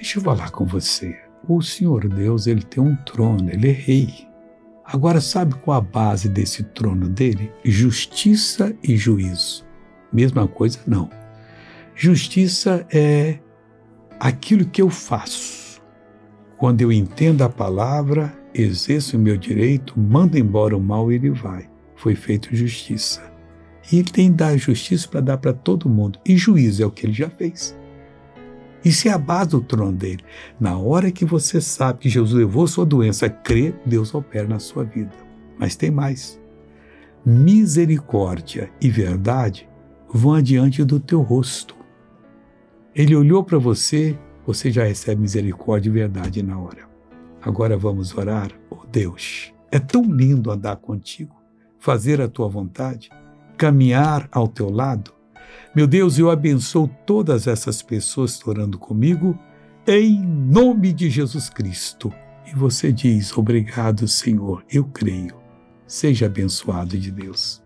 Deixa eu falar com você. O Senhor Deus, ele tem um trono, ele é rei. Agora, sabe qual a base desse trono dele? Justiça e juízo. Mesma coisa? Não. Justiça é aquilo que eu faço. Quando eu entendo a palavra, exerço o meu direito, mando embora o mal, ele vai. Foi feito justiça. E ele tem que dar justiça para dar para todo mundo. E juízo é o que ele já fez. Isso é a base do trono dele. Na hora que você sabe que Jesus levou sua doença, crê, Deus opera na sua vida. Mas tem mais. Misericórdia e verdade vão adiante do teu rosto. Ele olhou para você, você já recebe misericórdia e verdade na hora. Agora vamos orar. Oh Deus, é tão lindo andar contigo, fazer a tua vontade, caminhar ao teu lado. Meu Deus, eu abençoo todas essas pessoas orando comigo, em nome de Jesus Cristo. E você diz: Obrigado, Senhor, eu creio. Seja abençoado de Deus.